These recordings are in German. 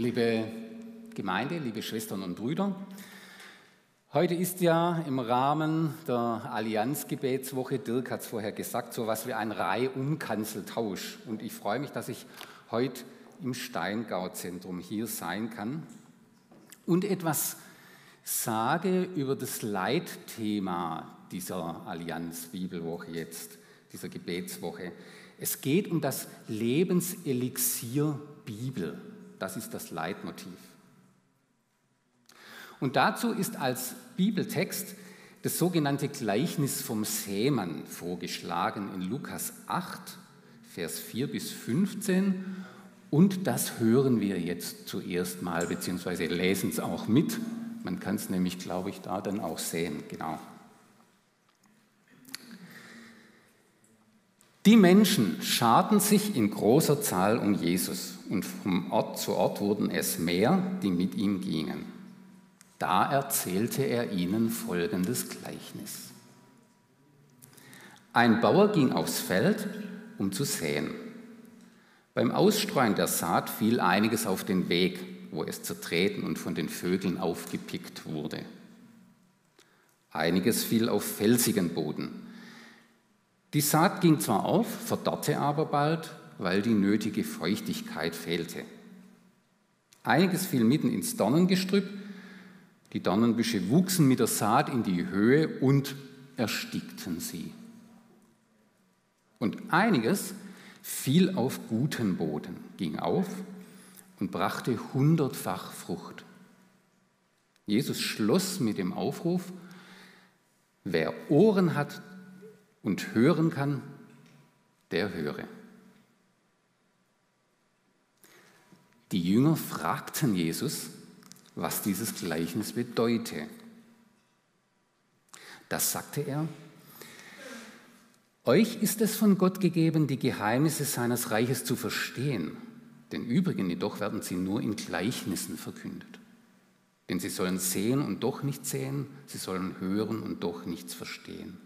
Liebe Gemeinde, liebe Schwestern und Brüder, heute ist ja im Rahmen der Allianzgebetswoche, Dirk hat es vorher gesagt, so was wie ein Reihumkanzeltausch. Und ich freue mich, dass ich heute im Steingauzentrum hier sein kann und etwas sage über das Leitthema dieser Allianz-Bibelwoche jetzt, dieser Gebetswoche. Es geht um das Lebenselixier Bibel. Das ist das Leitmotiv. Und dazu ist als Bibeltext das sogenannte Gleichnis vom Sämann vorgeschlagen in Lukas 8, Vers 4 bis 15. Und das hören wir jetzt zuerst mal, beziehungsweise lesen es auch mit. Man kann es nämlich, glaube ich, da dann auch sehen. Genau. Die Menschen scharten sich in großer Zahl um Jesus und vom Ort zu Ort wurden es mehr, die mit ihm gingen. Da erzählte er ihnen folgendes Gleichnis. Ein Bauer ging aufs Feld, um zu säen. Beim Ausstreuen der Saat fiel einiges auf den Weg, wo es zertreten und von den Vögeln aufgepickt wurde. Einiges fiel auf felsigen Boden die Saat ging zwar auf, verdorrte aber bald, weil die nötige Feuchtigkeit fehlte. Einiges fiel mitten ins Dornengestrüpp. Die Dornenbüsche wuchsen mit der Saat in die Höhe und erstickten sie. Und einiges fiel auf guten Boden, ging auf und brachte hundertfach Frucht. Jesus schloss mit dem Aufruf, wer Ohren hat und hören kann, der höre. Die Jünger fragten Jesus, was dieses Gleichnis bedeute. Das sagte er, euch ist es von Gott gegeben, die Geheimnisse seines Reiches zu verstehen, den übrigen jedoch werden sie nur in Gleichnissen verkündet. Denn sie sollen sehen und doch nicht sehen, sie sollen hören und doch nichts verstehen.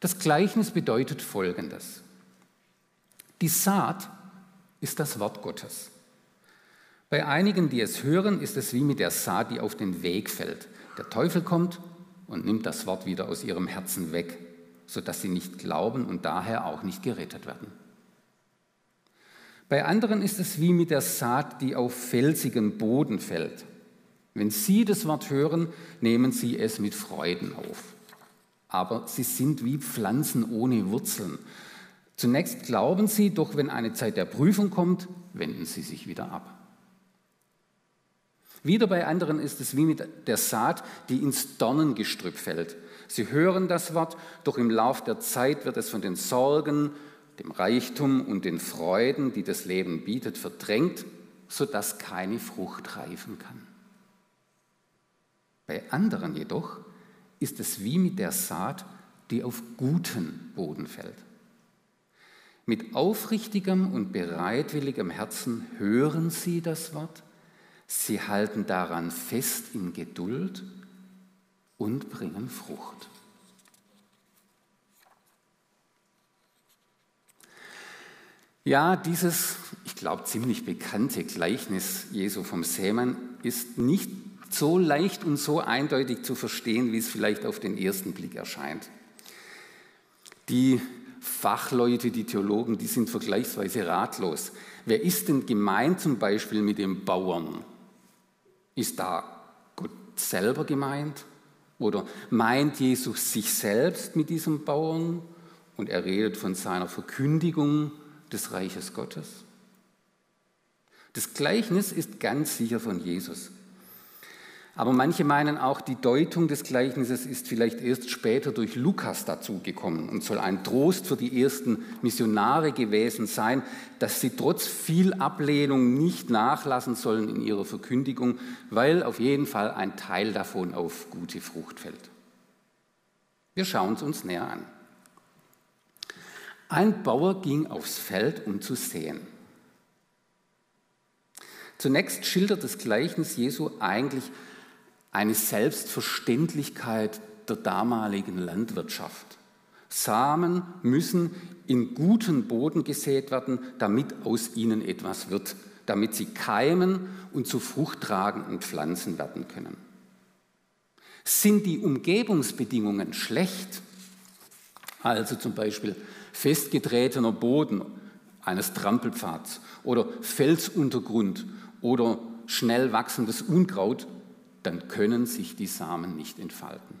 Das Gleichnis bedeutet Folgendes. Die Saat ist das Wort Gottes. Bei einigen, die es hören, ist es wie mit der Saat, die auf den Weg fällt. Der Teufel kommt und nimmt das Wort wieder aus ihrem Herzen weg, sodass sie nicht glauben und daher auch nicht gerettet werden. Bei anderen ist es wie mit der Saat, die auf felsigen Boden fällt. Wenn sie das Wort hören, nehmen sie es mit Freuden auf aber sie sind wie Pflanzen ohne Wurzeln. Zunächst glauben sie, doch wenn eine Zeit der Prüfung kommt, wenden sie sich wieder ab. Wieder bei anderen ist es wie mit der Saat, die ins Dornengestrüpp fällt. Sie hören das Wort, doch im Lauf der Zeit wird es von den Sorgen, dem Reichtum und den Freuden, die das Leben bietet, verdrängt, sodass keine Frucht reifen kann. Bei anderen jedoch ist es wie mit der Saat, die auf guten Boden fällt. Mit aufrichtigem und bereitwilligem Herzen hören sie das Wort, sie halten daran fest in Geduld und bringen Frucht. Ja, dieses, ich glaube, ziemlich bekannte Gleichnis Jesu vom Sämann ist nicht so leicht und so eindeutig zu verstehen, wie es vielleicht auf den ersten Blick erscheint. Die Fachleute, die Theologen, die sind vergleichsweise ratlos. Wer ist denn gemeint zum Beispiel mit dem Bauern? Ist da Gott selber gemeint? Oder meint Jesus sich selbst mit diesem Bauern und er redet von seiner Verkündigung des Reiches Gottes? Das Gleichnis ist ganz sicher von Jesus. Aber manche meinen auch, die Deutung des Gleichnisses ist vielleicht erst später durch Lukas dazugekommen und soll ein Trost für die ersten Missionare gewesen sein, dass sie trotz viel Ablehnung nicht nachlassen sollen in ihrer Verkündigung, weil auf jeden Fall ein Teil davon auf gute Frucht fällt. Wir schauen es uns näher an. Ein Bauer ging aufs Feld, um zu säen. Zunächst schildert das Gleichnis Jesu eigentlich eine Selbstverständlichkeit der damaligen Landwirtschaft. Samen müssen in guten Boden gesät werden, damit aus ihnen etwas wird, damit sie keimen und zu fruchttragenden Pflanzen werden können. Sind die Umgebungsbedingungen schlecht, also zum Beispiel festgetretener Boden eines Trampelpfads oder Felsuntergrund oder schnell wachsendes Unkraut, dann können sich die Samen nicht entfalten.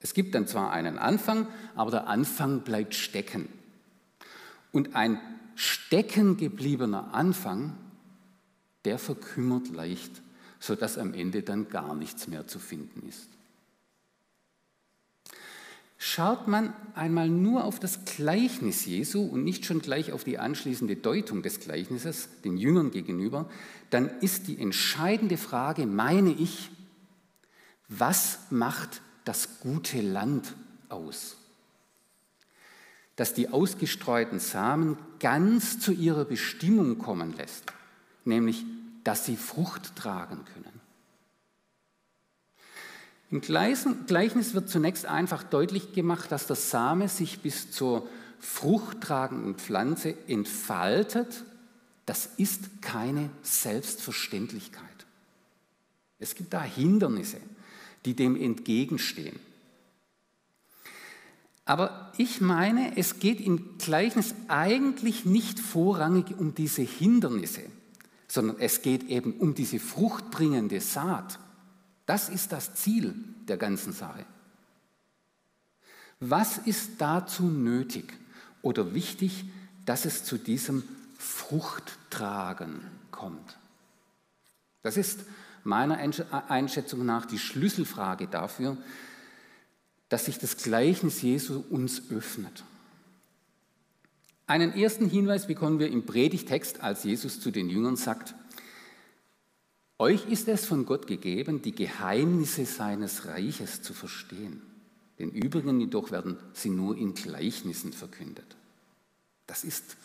Es gibt dann zwar einen Anfang, aber der Anfang bleibt stecken. Und ein stecken gebliebener Anfang, der verkümmert leicht, sodass am Ende dann gar nichts mehr zu finden ist. Schaut man einmal nur auf das Gleichnis Jesu und nicht schon gleich auf die anschließende Deutung des Gleichnisses den Jüngern gegenüber, dann ist die entscheidende Frage, meine ich, was macht das gute Land aus? Das die ausgestreuten Samen ganz zu ihrer Bestimmung kommen lässt, nämlich dass sie Frucht tragen können. Im Gleichnis wird zunächst einfach deutlich gemacht, dass der Same sich bis zur fruchttragenden Pflanze entfaltet. Das ist keine Selbstverständlichkeit. Es gibt da Hindernisse, die dem entgegenstehen. Aber ich meine, es geht im Gleichnis eigentlich nicht vorrangig um diese Hindernisse, sondern es geht eben um diese fruchtbringende Saat. Das ist das Ziel der ganzen Sache. Was ist dazu nötig oder wichtig, dass es zu diesem Fruchttragen kommt? Das ist meiner Einschätzung nach die Schlüsselfrage dafür, dass sich das Gleichnis Jesu uns öffnet. Einen ersten Hinweis bekommen wir im Predigtext, als Jesus zu den Jüngern sagt, euch ist es von Gott gegeben, die Geheimnisse seines Reiches zu verstehen. Den übrigen jedoch werden sie nur in Gleichnissen verkündet. Das ist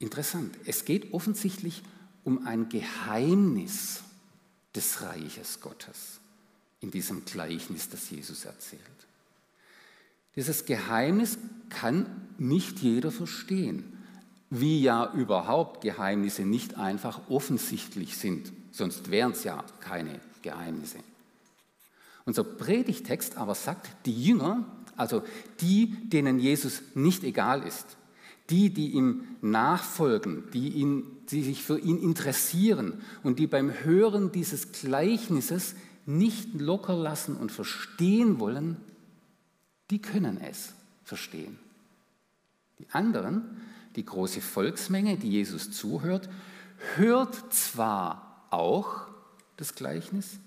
interessant. Es geht offensichtlich um ein Geheimnis des Reiches Gottes in diesem Gleichnis, das Jesus erzählt. Dieses Geheimnis kann nicht jeder verstehen, wie ja überhaupt Geheimnisse nicht einfach offensichtlich sind sonst wären es ja keine Geheimnisse. Unser Predigtext aber sagt, die Jünger, also die, denen Jesus nicht egal ist, die, die ihm nachfolgen, die, ihn, die sich für ihn interessieren und die beim Hören dieses Gleichnisses nicht locker lassen und verstehen wollen, die können es verstehen. Die anderen, die große Volksmenge, die Jesus zuhört, hört zwar auch das Gleichnis,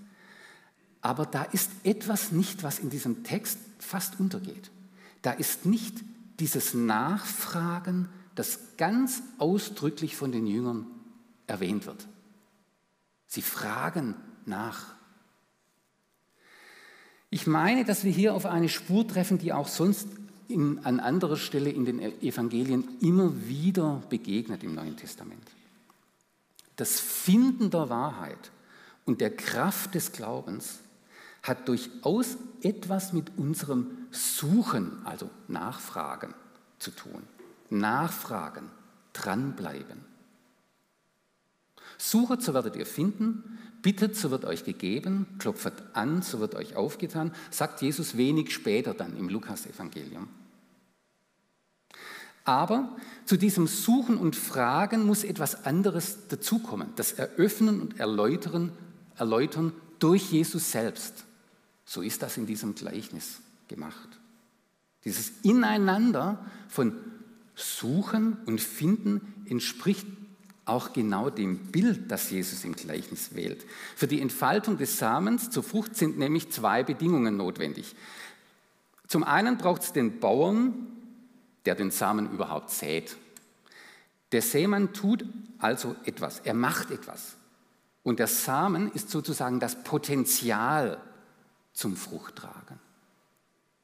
aber da ist etwas nicht, was in diesem Text fast untergeht. Da ist nicht dieses Nachfragen, das ganz ausdrücklich von den Jüngern erwähnt wird. Sie fragen nach. Ich meine, dass wir hier auf eine Spur treffen, die auch sonst in, an anderer Stelle in den Evangelien immer wieder begegnet im Neuen Testament. Das Finden der Wahrheit und der Kraft des Glaubens hat durchaus etwas mit unserem Suchen, also Nachfragen zu tun. Nachfragen, dranbleiben. Suchet, so werdet ihr finden, bittet, so wird euch gegeben, klopfet an, so wird euch aufgetan, sagt Jesus wenig später dann im Lukasevangelium. Aber zu diesem Suchen und Fragen muss etwas anderes dazukommen, das Eröffnen und Erläutern, Erläutern durch Jesus selbst. So ist das in diesem Gleichnis gemacht. Dieses Ineinander von Suchen und Finden entspricht auch genau dem Bild, das Jesus im Gleichnis wählt. Für die Entfaltung des Samens zur Frucht sind nämlich zwei Bedingungen notwendig. Zum einen braucht es den Bauern, der den Samen überhaupt sät. Der Sämann tut also etwas, er macht etwas. Und der Samen ist sozusagen das Potenzial zum Fruchttragen.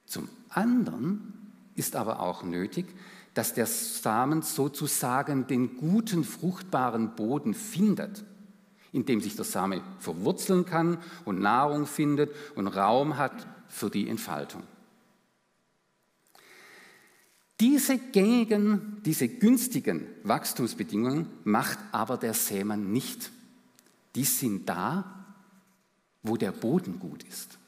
Zum anderen ist aber auch nötig, dass der Samen sozusagen den guten, fruchtbaren Boden findet, in dem sich der Same verwurzeln kann und Nahrung findet und Raum hat für die Entfaltung. Diese gängigen, diese günstigen Wachstumsbedingungen macht aber der Sämann nicht. Die sind da, wo der Boden gut ist.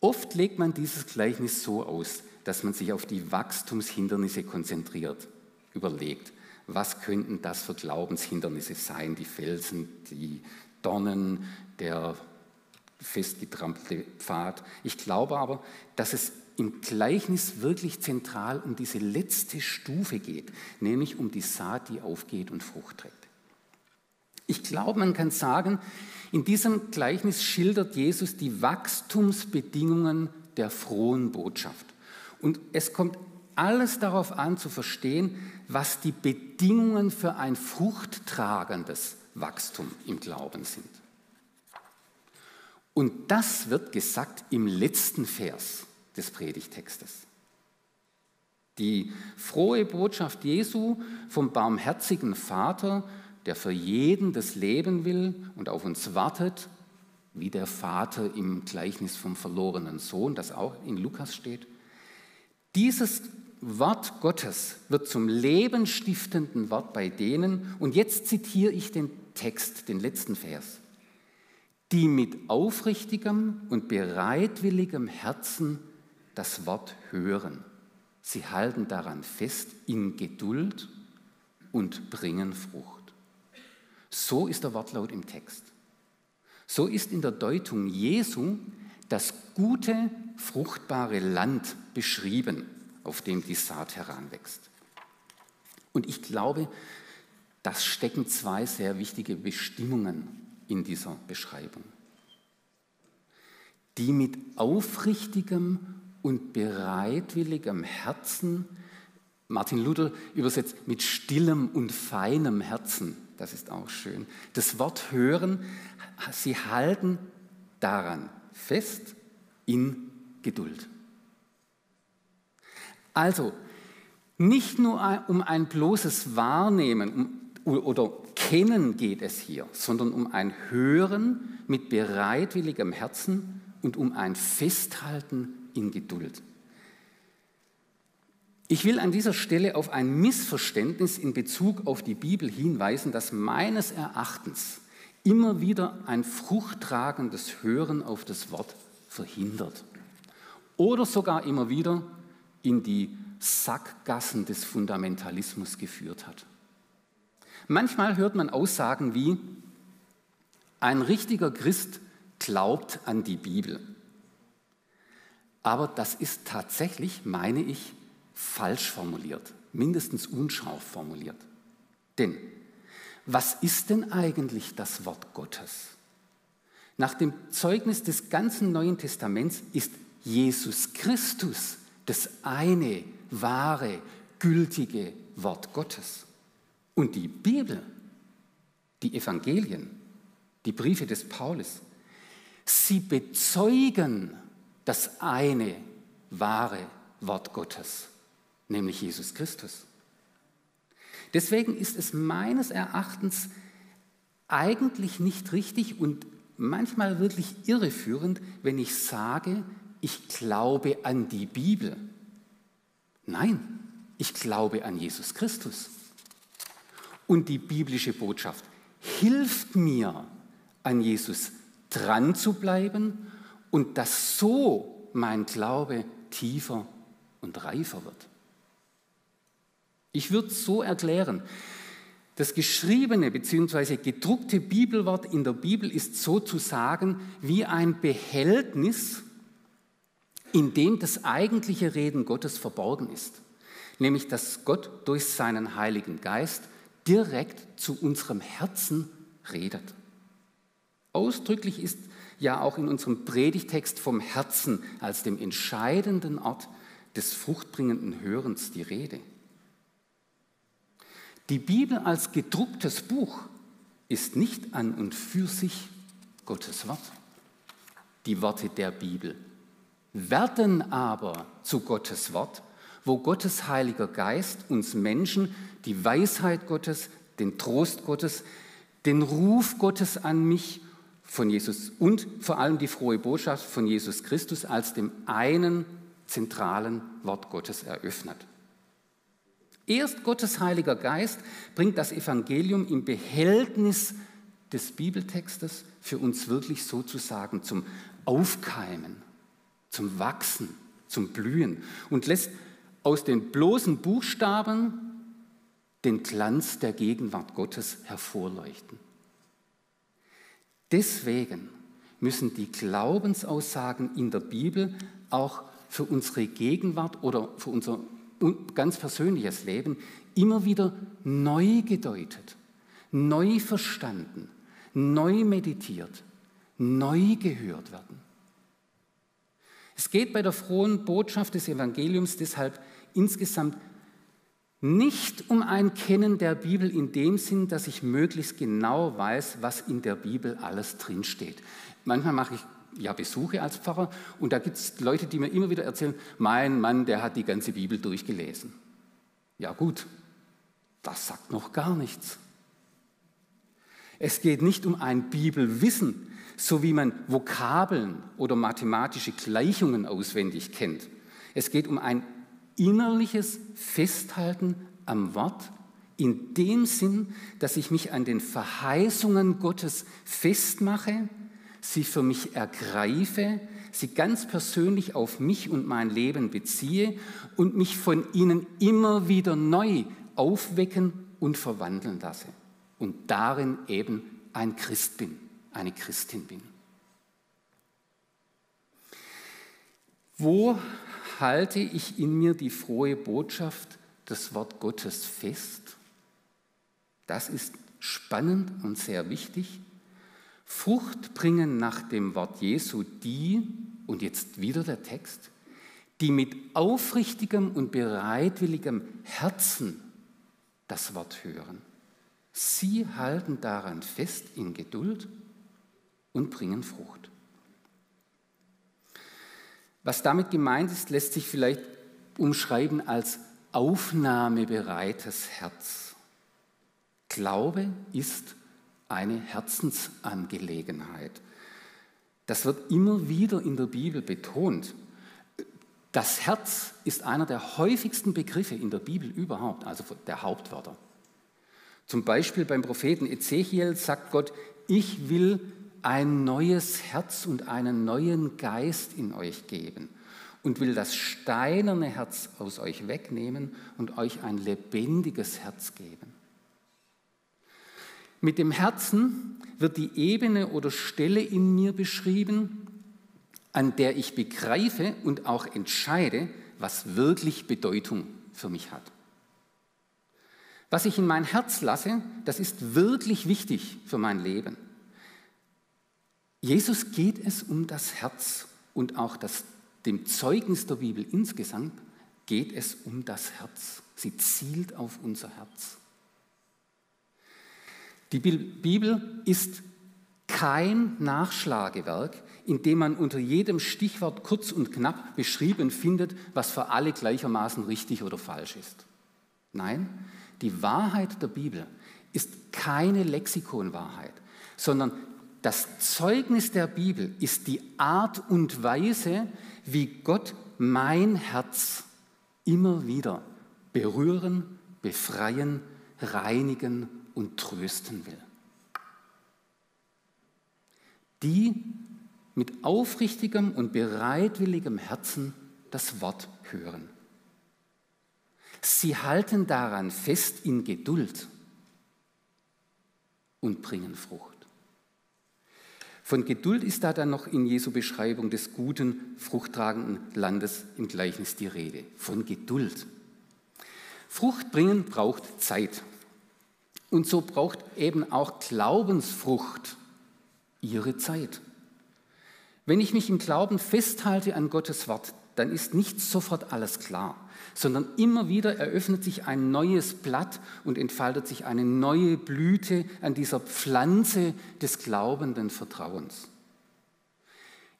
Oft legt man dieses Gleichnis so aus, dass man sich auf die Wachstumshindernisse konzentriert, überlegt, was könnten das für Glaubenshindernisse sein, die Felsen, die Dornen, der festgetrampelte Pfad. Ich glaube aber, dass es im Gleichnis wirklich zentral um diese letzte Stufe geht, nämlich um die Saat, die aufgeht und Frucht trägt. Ich glaube, man kann sagen, in diesem Gleichnis schildert Jesus die Wachstumsbedingungen der frohen Botschaft. Und es kommt alles darauf an zu verstehen, was die Bedingungen für ein fruchttragendes Wachstum im Glauben sind. Und das wird gesagt im letzten Vers des Predigtextes. Die frohe Botschaft Jesu vom barmherzigen Vater, der für jeden das Leben will und auf uns wartet, wie der Vater im Gleichnis vom verlorenen Sohn, das auch in Lukas steht. Dieses Wort Gottes wird zum lebenstiftenden Wort bei denen, und jetzt zitiere ich den Text, den letzten Vers, die mit aufrichtigem und bereitwilligem Herzen das Wort hören. Sie halten daran fest in Geduld und bringen Frucht. So ist der Wortlaut im Text. So ist in der Deutung Jesu das gute, fruchtbare Land beschrieben, auf dem die Saat heranwächst. Und ich glaube, das stecken zwei sehr wichtige Bestimmungen in dieser Beschreibung. Die mit aufrichtigem und bereitwilligem Herzen, Martin Luther übersetzt mit stillem und feinem Herzen, das ist auch schön, das Wort hören, sie halten daran fest in Geduld. Also, nicht nur um ein bloßes Wahrnehmen oder Kennen geht es hier, sondern um ein Hören mit bereitwilligem Herzen und um ein Festhalten in Geduld. Ich will an dieser Stelle auf ein Missverständnis in Bezug auf die Bibel hinweisen, das meines Erachtens immer wieder ein fruchttragendes Hören auf das Wort verhindert oder sogar immer wieder in die Sackgassen des Fundamentalismus geführt hat. Manchmal hört man Aussagen wie, ein richtiger Christ glaubt an die Bibel. Aber das ist tatsächlich, meine ich, falsch formuliert, mindestens unscharf formuliert. Denn was ist denn eigentlich das Wort Gottes? Nach dem Zeugnis des ganzen Neuen Testaments ist Jesus Christus das eine wahre, gültige Wort Gottes. Und die Bibel, die Evangelien, die Briefe des Paulus, sie bezeugen das eine wahre Wort Gottes, nämlich Jesus Christus. Deswegen ist es meines Erachtens eigentlich nicht richtig und manchmal wirklich irreführend, wenn ich sage, ich glaube an die Bibel. Nein, ich glaube an Jesus Christus. Und die biblische Botschaft hilft mir, an Jesus dran zu bleiben und dass so mein Glaube tiefer und reifer wird. Ich würde es so erklären. Das geschriebene bzw. gedruckte Bibelwort in der Bibel ist sozusagen wie ein Behältnis, in dem das eigentliche Reden Gottes verborgen ist. Nämlich, dass Gott durch seinen Heiligen Geist direkt zu unserem Herzen redet. Ausdrücklich ist ja auch in unserem Predigtext vom Herzen als dem entscheidenden Ort des fruchtbringenden Hörens die Rede. Die Bibel als gedrucktes Buch ist nicht an und für sich Gottes Wort. Die Worte der Bibel werden aber zu Gottes Wort, wo Gottes Heiliger Geist uns Menschen die Weisheit Gottes, den Trost Gottes, den Ruf Gottes an mich von Jesus und vor allem die frohe Botschaft von Jesus Christus als dem einen zentralen Wort Gottes eröffnet. Erst Gottes Heiliger Geist bringt das Evangelium im Behältnis des Bibeltextes für uns wirklich sozusagen zum Aufkeimen, zum Wachsen, zum Blühen und lässt aus den bloßen Buchstaben den Glanz der Gegenwart Gottes hervorleuchten. Deswegen müssen die Glaubensaussagen in der Bibel auch für unsere Gegenwart oder für unser ganz persönliches Leben immer wieder neu gedeutet, neu verstanden, neu meditiert, neu gehört werden. Es geht bei der frohen Botschaft des Evangeliums deshalb insgesamt nicht um ein Kennen der Bibel in dem Sinn, dass ich möglichst genau weiß, was in der Bibel alles drinsteht. Manchmal mache ich ja Besuche als Pfarrer und da gibt es Leute, die mir immer wieder erzählen, mein Mann, der hat die ganze Bibel durchgelesen. Ja gut, das sagt noch gar nichts. Es geht nicht um ein Bibelwissen, so wie man Vokabeln oder mathematische Gleichungen auswendig kennt. Es geht um ein innerliches Festhalten am Wort in dem Sinn, dass ich mich an den Verheißungen Gottes festmache, sie für mich ergreife, sie ganz persönlich auf mich und mein Leben beziehe und mich von ihnen immer wieder neu aufwecken und verwandeln lasse und darin eben ein Christ bin, eine Christin bin. Wo halte ich in mir die frohe Botschaft, das Wort Gottes fest? Das ist spannend und sehr wichtig. Frucht bringen nach dem Wort Jesu die, und jetzt wieder der Text, die mit aufrichtigem und bereitwilligem Herzen das Wort hören. Sie halten daran fest in Geduld und bringen Frucht. Was damit gemeint ist, lässt sich vielleicht umschreiben als aufnahmebereites Herz. Glaube ist eine Herzensangelegenheit. Das wird immer wieder in der Bibel betont. Das Herz ist einer der häufigsten Begriffe in der Bibel überhaupt, also der Hauptwörter. Zum Beispiel beim Propheten Ezechiel sagt Gott, ich will ein neues Herz und einen neuen Geist in euch geben und will das steinerne Herz aus euch wegnehmen und euch ein lebendiges Herz geben. Mit dem Herzen wird die Ebene oder Stelle in mir beschrieben, an der ich begreife und auch entscheide, was wirklich Bedeutung für mich hat. Was ich in mein Herz lasse, das ist wirklich wichtig für mein Leben. Jesus geht es um das Herz und auch das, dem Zeugnis der Bibel insgesamt geht es um das Herz. Sie zielt auf unser Herz. Die Bibel ist kein Nachschlagewerk, in dem man unter jedem Stichwort kurz und knapp beschrieben findet, was für alle gleichermaßen richtig oder falsch ist. Nein, die Wahrheit der Bibel ist keine Lexikonwahrheit, sondern das Zeugnis der Bibel ist die Art und Weise, wie Gott mein Herz immer wieder berühren, befreien, reinigen und trösten will. Die mit aufrichtigem und bereitwilligem Herzen das Wort hören. Sie halten daran fest in Geduld und bringen Frucht. Von Geduld ist da dann noch in Jesu Beschreibung des guten, fruchttragenden Landes im Gleichnis die Rede. Von Geduld. Frucht bringen braucht Zeit. Und so braucht eben auch Glaubensfrucht ihre Zeit. Wenn ich mich im Glauben festhalte an Gottes Wort, dann ist nicht sofort alles klar sondern immer wieder eröffnet sich ein neues Blatt und entfaltet sich eine neue Blüte an dieser Pflanze des glaubenden Vertrauens.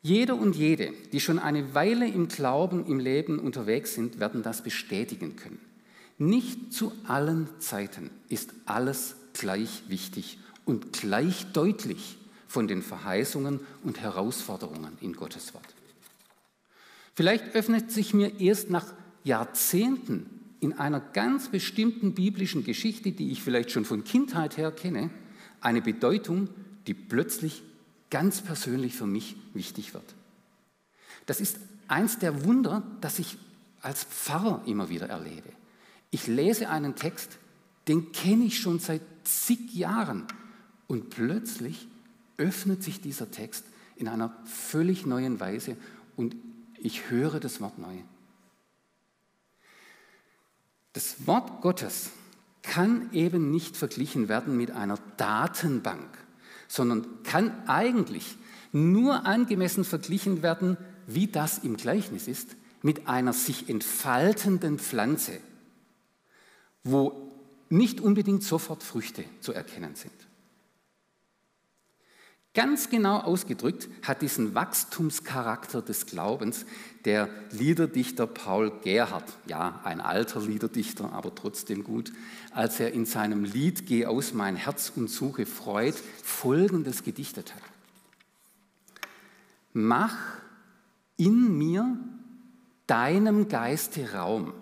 Jeder und jede, die schon eine Weile im Glauben, im Leben unterwegs sind, werden das bestätigen können. Nicht zu allen Zeiten ist alles gleich wichtig und gleich deutlich von den Verheißungen und Herausforderungen in Gottes Wort. Vielleicht öffnet sich mir erst nach Jahrzehnten in einer ganz bestimmten biblischen Geschichte, die ich vielleicht schon von Kindheit her kenne, eine Bedeutung, die plötzlich ganz persönlich für mich wichtig wird. Das ist eins der Wunder, das ich als Pfarrer immer wieder erlebe. Ich lese einen Text, den kenne ich schon seit zig Jahren und plötzlich öffnet sich dieser Text in einer völlig neuen Weise und ich höre das Wort neu. Das Wort Gottes kann eben nicht verglichen werden mit einer Datenbank, sondern kann eigentlich nur angemessen verglichen werden, wie das im Gleichnis ist, mit einer sich entfaltenden Pflanze, wo nicht unbedingt sofort Früchte zu erkennen sind. Ganz genau ausgedrückt hat diesen Wachstumscharakter des Glaubens der Liederdichter Paul Gerhardt, ja, ein alter Liederdichter, aber trotzdem gut, als er in seinem Lied Geh aus mein Herz und suche Freud folgendes gedichtet hat. Mach in mir deinem Geiste Raum,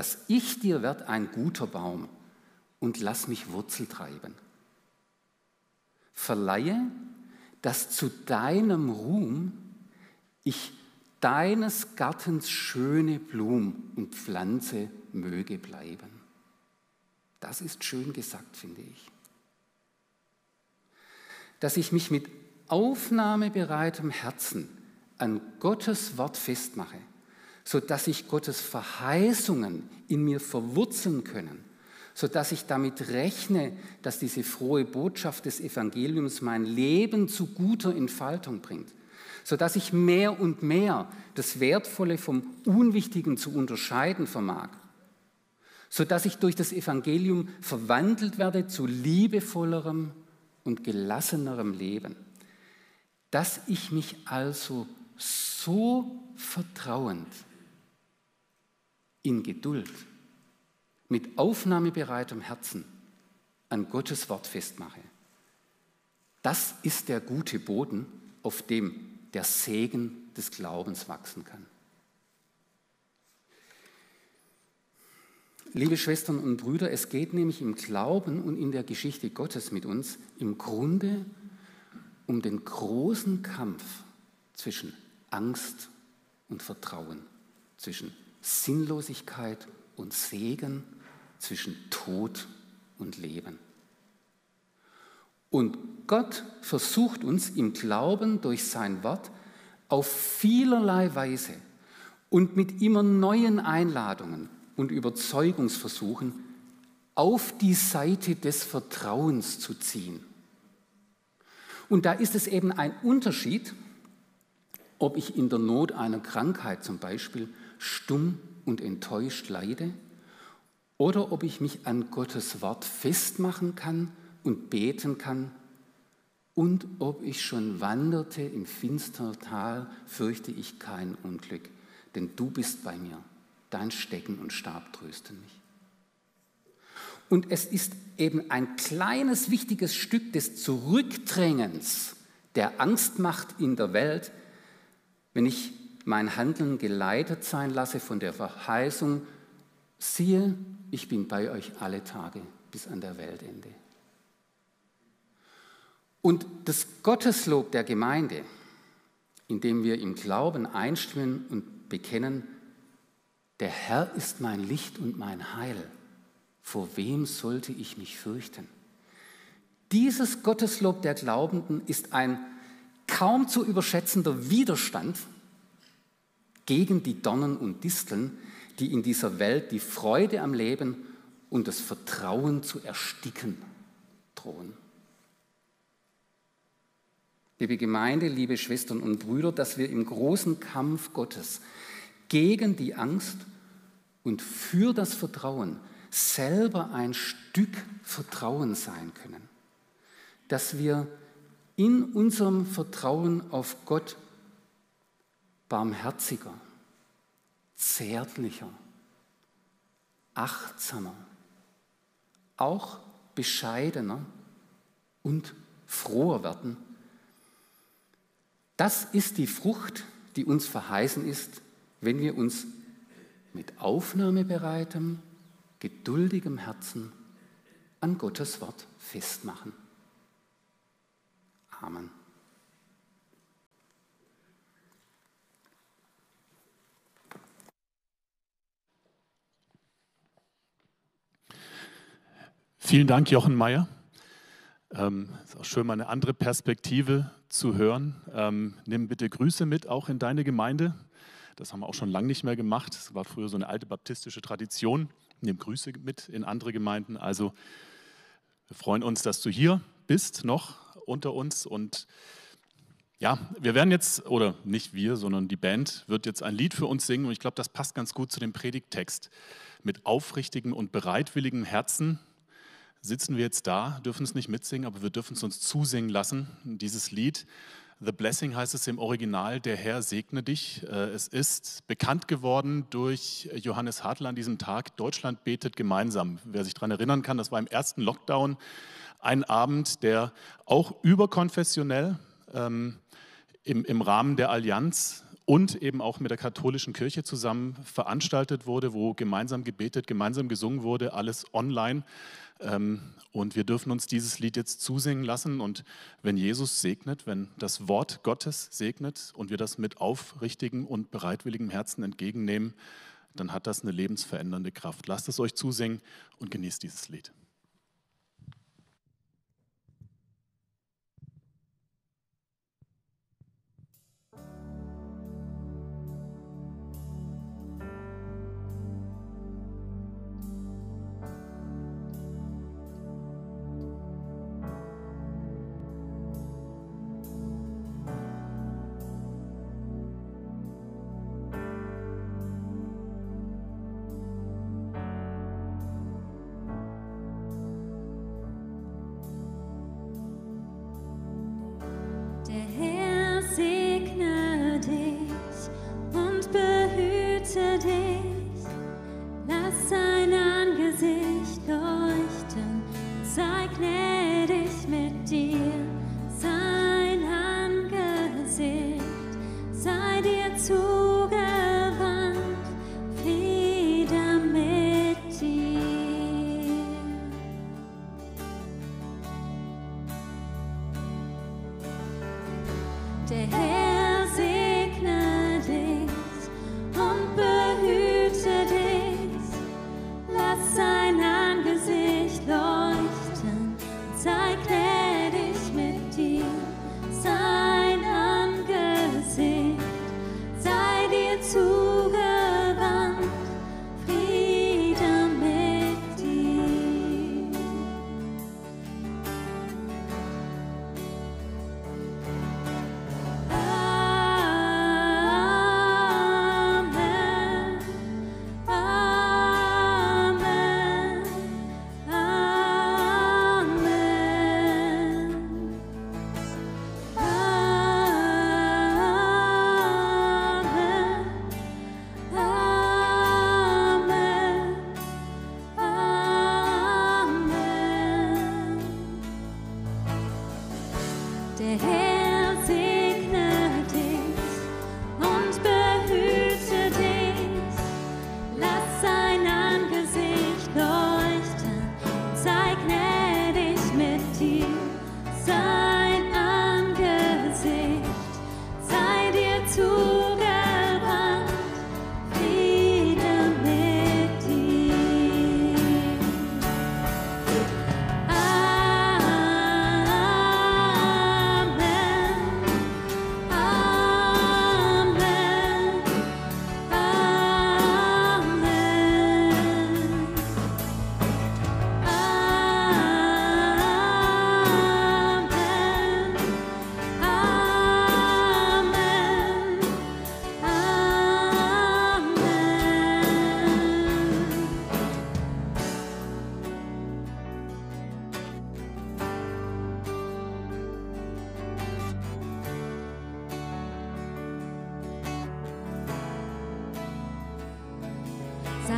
dass ich dir werd ein guter Baum und lass mich Wurzel treiben verleihe, dass zu deinem Ruhm ich deines Gartens schöne Blum und Pflanze möge bleiben. Das ist schön gesagt, finde ich. Dass ich mich mit aufnahmebereitem Herzen an Gottes Wort festmache, sodass sich Gottes Verheißungen in mir verwurzeln können sodass ich damit rechne, dass diese frohe Botschaft des Evangeliums mein Leben zu guter Entfaltung bringt, sodass ich mehr und mehr das Wertvolle vom Unwichtigen zu unterscheiden vermag, sodass ich durch das Evangelium verwandelt werde zu liebevollerem und gelassenerem Leben, dass ich mich also so vertrauend in Geduld mit aufnahmebereitem Herzen an Gottes Wort festmache. Das ist der gute Boden, auf dem der Segen des Glaubens wachsen kann. Liebe Schwestern und Brüder, es geht nämlich im Glauben und in der Geschichte Gottes mit uns im Grunde um den großen Kampf zwischen Angst und Vertrauen, zwischen Sinnlosigkeit und Segen zwischen Tod und Leben. Und Gott versucht uns im Glauben durch sein Wort auf vielerlei Weise und mit immer neuen Einladungen und Überzeugungsversuchen auf die Seite des Vertrauens zu ziehen. Und da ist es eben ein Unterschied, ob ich in der Not einer Krankheit zum Beispiel stumm und enttäuscht leide? Oder ob ich mich an Gottes Wort festmachen kann und beten kann? Und ob ich schon wanderte im finsteren Tal, fürchte ich kein Unglück, denn du bist bei mir, dein Stecken und Stab trösten mich. Und es ist eben ein kleines wichtiges Stück des Zurückdrängens der Angstmacht in der Welt, wenn ich mein Handeln geleitet sein lasse von der Verheißung, siehe, ich bin bei euch alle Tage bis an der Weltende. Und das Gotteslob der Gemeinde, in dem wir im Glauben einstimmen und bekennen, der Herr ist mein Licht und mein Heil, vor wem sollte ich mich fürchten? Dieses Gotteslob der Glaubenden ist ein kaum zu überschätzender Widerstand gegen die Dornen und Disteln, die in dieser Welt die Freude am Leben und das Vertrauen zu ersticken drohen. Liebe Gemeinde, liebe Schwestern und Brüder, dass wir im großen Kampf Gottes gegen die Angst und für das Vertrauen selber ein Stück Vertrauen sein können. Dass wir in unserem Vertrauen auf Gott barmherziger, zärtlicher, achtsamer, auch bescheidener und froher werden. Das ist die Frucht, die uns verheißen ist, wenn wir uns mit aufnahmebereitem, geduldigem Herzen an Gottes Wort festmachen. Amen. Vielen Dank, Jochen Mayer. Ähm, ist auch schön, mal eine andere Perspektive zu hören. Ähm, nimm bitte Grüße mit, auch in deine Gemeinde. Das haben wir auch schon lange nicht mehr gemacht. Das war früher so eine alte baptistische Tradition. Nimm Grüße mit in andere Gemeinden. Also wir freuen uns, dass du hier bist, noch unter uns. Und ja, wir werden jetzt, oder nicht wir, sondern die Band wird jetzt ein Lied für uns singen. Und ich glaube, das passt ganz gut zu dem Predigttext. Mit aufrichtigem und bereitwilligem Herzen sitzen wir jetzt da, dürfen es nicht mitsingen, aber wir dürfen es uns zusingen lassen. Dieses Lied, The Blessing heißt es im Original, der Herr segne dich. Äh, es ist bekannt geworden durch Johannes Hartl an diesem Tag. Deutschland betet gemeinsam. Wer sich daran erinnern kann, das war im ersten Lockdown ein Abend, der auch überkonfessionell ähm, im, im Rahmen der Allianz und eben auch mit der katholischen Kirche zusammen veranstaltet wurde, wo gemeinsam gebetet, gemeinsam gesungen wurde, alles online. Ähm, und wir dürfen uns dieses Lied jetzt zusingen lassen. Und wenn Jesus segnet, wenn das Wort Gottes segnet und wir das mit aufrichtigem und bereitwilligem Herzen entgegennehmen, dann hat das eine lebensverändernde Kraft. Lasst es euch zusingen und genießt dieses Lied.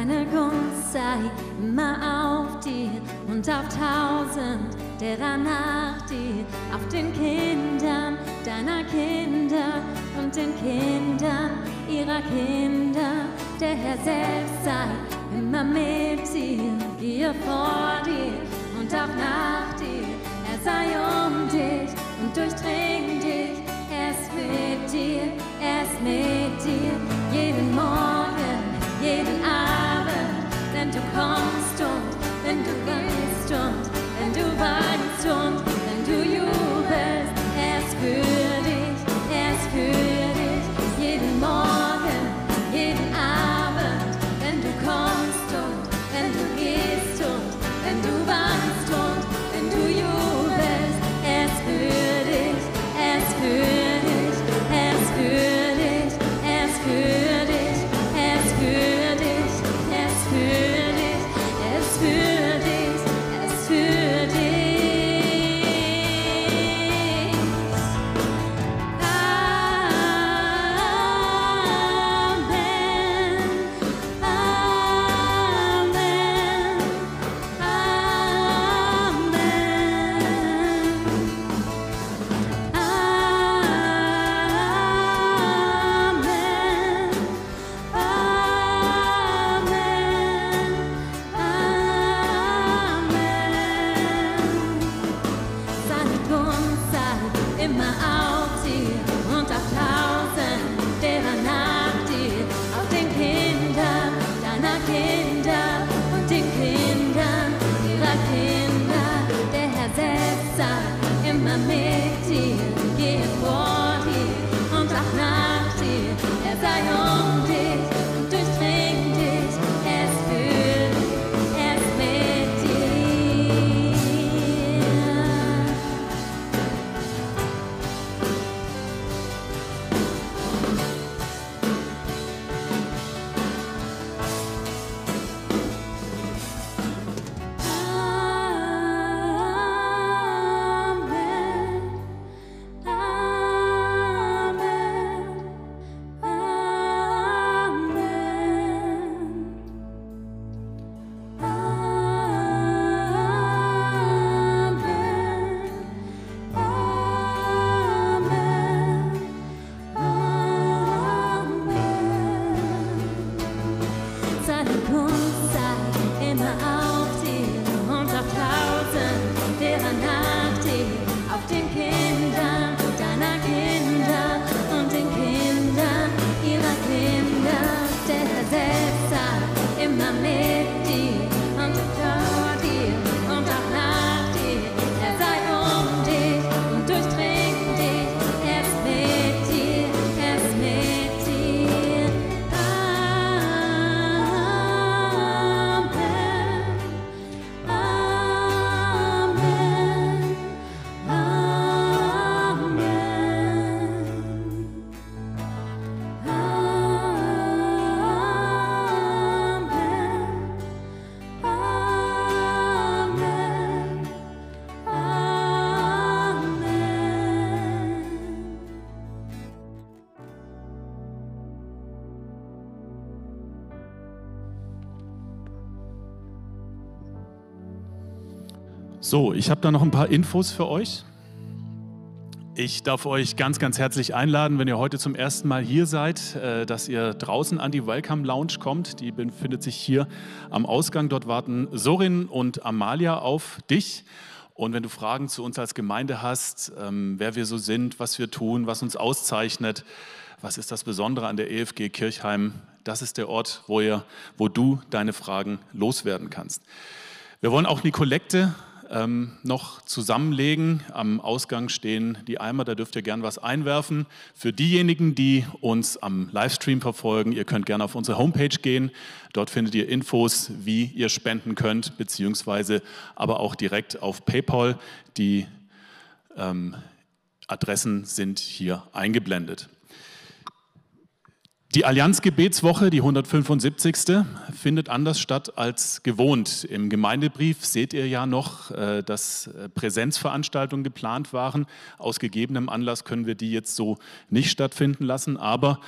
Seine Gunst sei immer auf dir und auf tausend derer nach dir, auf den Kindern deiner Kinder und den Kindern ihrer Kinder. Der Herr selbst sei immer mit dir, gehe vor dir und auch nach dir. Er sei um dich und durchdring dich. Er ist mit dir, er ist mit dir jeden Morgen jeden Abend, comes. So, ich habe da noch ein paar Infos für euch. Ich darf euch ganz, ganz herzlich einladen, wenn ihr heute zum ersten Mal hier seid, äh, dass ihr draußen an die Welcome Lounge kommt. Die befindet sich hier am Ausgang. Dort warten Sorin und Amalia auf dich. Und wenn du Fragen zu uns als Gemeinde hast, ähm, wer wir so sind, was wir tun, was uns auszeichnet, was ist das Besondere an der EFG Kirchheim, das ist der Ort, wo, ihr, wo du deine Fragen loswerden kannst. Wir wollen auch die Kollekte ähm, noch zusammenlegen. Am Ausgang stehen die Eimer, da dürft ihr gern was einwerfen. Für diejenigen, die uns am Livestream verfolgen, ihr könnt gerne auf unsere Homepage gehen. Dort findet ihr Infos, wie ihr spenden könnt, beziehungsweise aber auch direkt auf PayPal. Die ähm, Adressen sind hier eingeblendet. Die Allianz-Gebetswoche, die 175. findet anders statt als gewohnt. Im Gemeindebrief seht ihr ja noch, äh, dass äh, Präsenzveranstaltungen geplant waren. Aus gegebenem Anlass können wir die jetzt so nicht stattfinden lassen, aber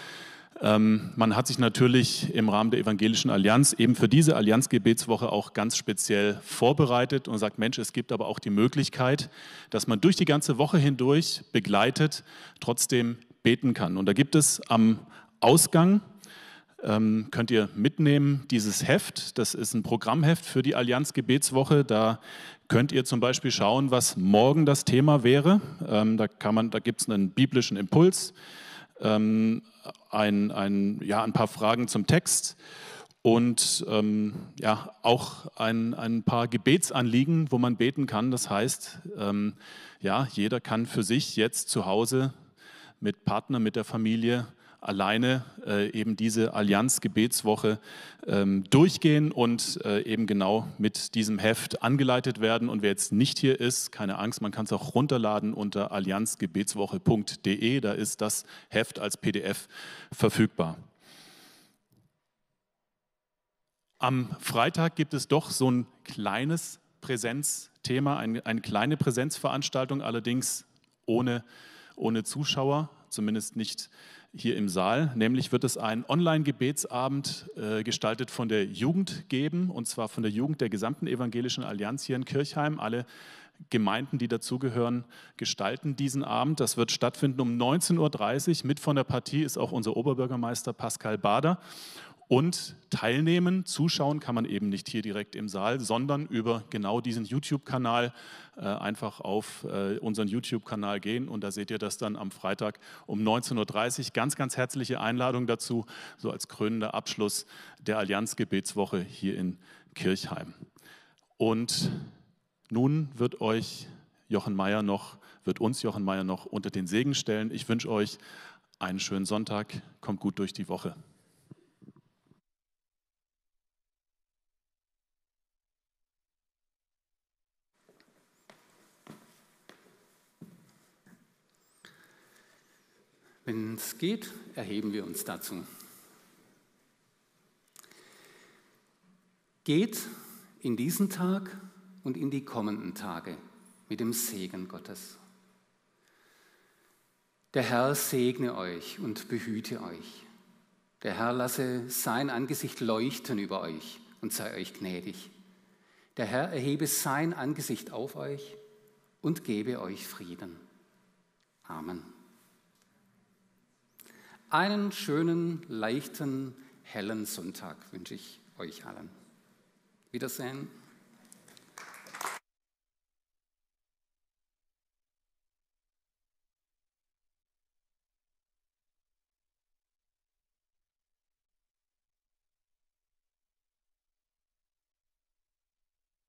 Ähm, man hat sich natürlich im Rahmen der Evangelischen Allianz eben für diese Allianzgebetswoche auch ganz speziell vorbereitet und sagt, Mensch, es gibt aber auch die Möglichkeit, dass man durch die ganze Woche hindurch begleitet trotzdem beten kann. Und da gibt es am Ausgang ähm, könnt ihr mitnehmen dieses Heft. Das ist ein Programmheft für die Allianz Gebetswoche. Da könnt ihr zum Beispiel schauen, was morgen das Thema wäre. Ähm, da da gibt es einen biblischen Impuls, ähm, ein, ein, ja, ein paar Fragen zum Text und ähm, ja, auch ein, ein paar Gebetsanliegen, wo man beten kann. Das heißt, ähm, ja, jeder kann für sich jetzt zu Hause mit Partner, mit der Familie alleine äh, eben diese Allianz-Gebetswoche ähm, durchgehen und äh, eben genau mit diesem Heft angeleitet werden. Und wer jetzt nicht hier ist, keine Angst, man kann es auch runterladen unter allianzgebetswoche.de. Da ist das Heft als PDF verfügbar. Am Freitag gibt es doch so ein kleines Präsenzthema, eine, eine kleine Präsenzveranstaltung, allerdings ohne, ohne Zuschauer, zumindest nicht hier im Saal. Nämlich wird es einen Online-Gebetsabend äh, gestaltet von der Jugend geben, und zwar von der Jugend der gesamten Evangelischen Allianz hier in Kirchheim. Alle Gemeinden, die dazugehören, gestalten diesen Abend. Das wird stattfinden um 19.30 Uhr. Mit von der Partie ist auch unser Oberbürgermeister Pascal Bader. Und teilnehmen, zuschauen kann man eben nicht hier direkt im Saal, sondern über genau diesen YouTube-Kanal äh, einfach auf äh, unseren YouTube-Kanal gehen und da seht ihr das dann am Freitag um 19.30 Uhr. Ganz, ganz herzliche Einladung dazu, so als krönender Abschluss der Allianz-Gebetswoche hier in Kirchheim. Und nun wird euch Jochen Meyer noch, wird uns Jochen Meyer noch unter den Segen stellen. Ich wünsche euch einen schönen Sonntag, kommt gut durch die Woche. Wenn es geht, erheben wir uns dazu. Geht in diesen Tag und in die kommenden Tage mit dem Segen Gottes. Der Herr segne euch und behüte euch. Der Herr lasse sein Angesicht leuchten über euch und sei euch gnädig. Der Herr erhebe sein Angesicht auf euch und gebe euch Frieden. Amen. Einen schönen, leichten, hellen Sonntag wünsche ich euch allen. Wiedersehen.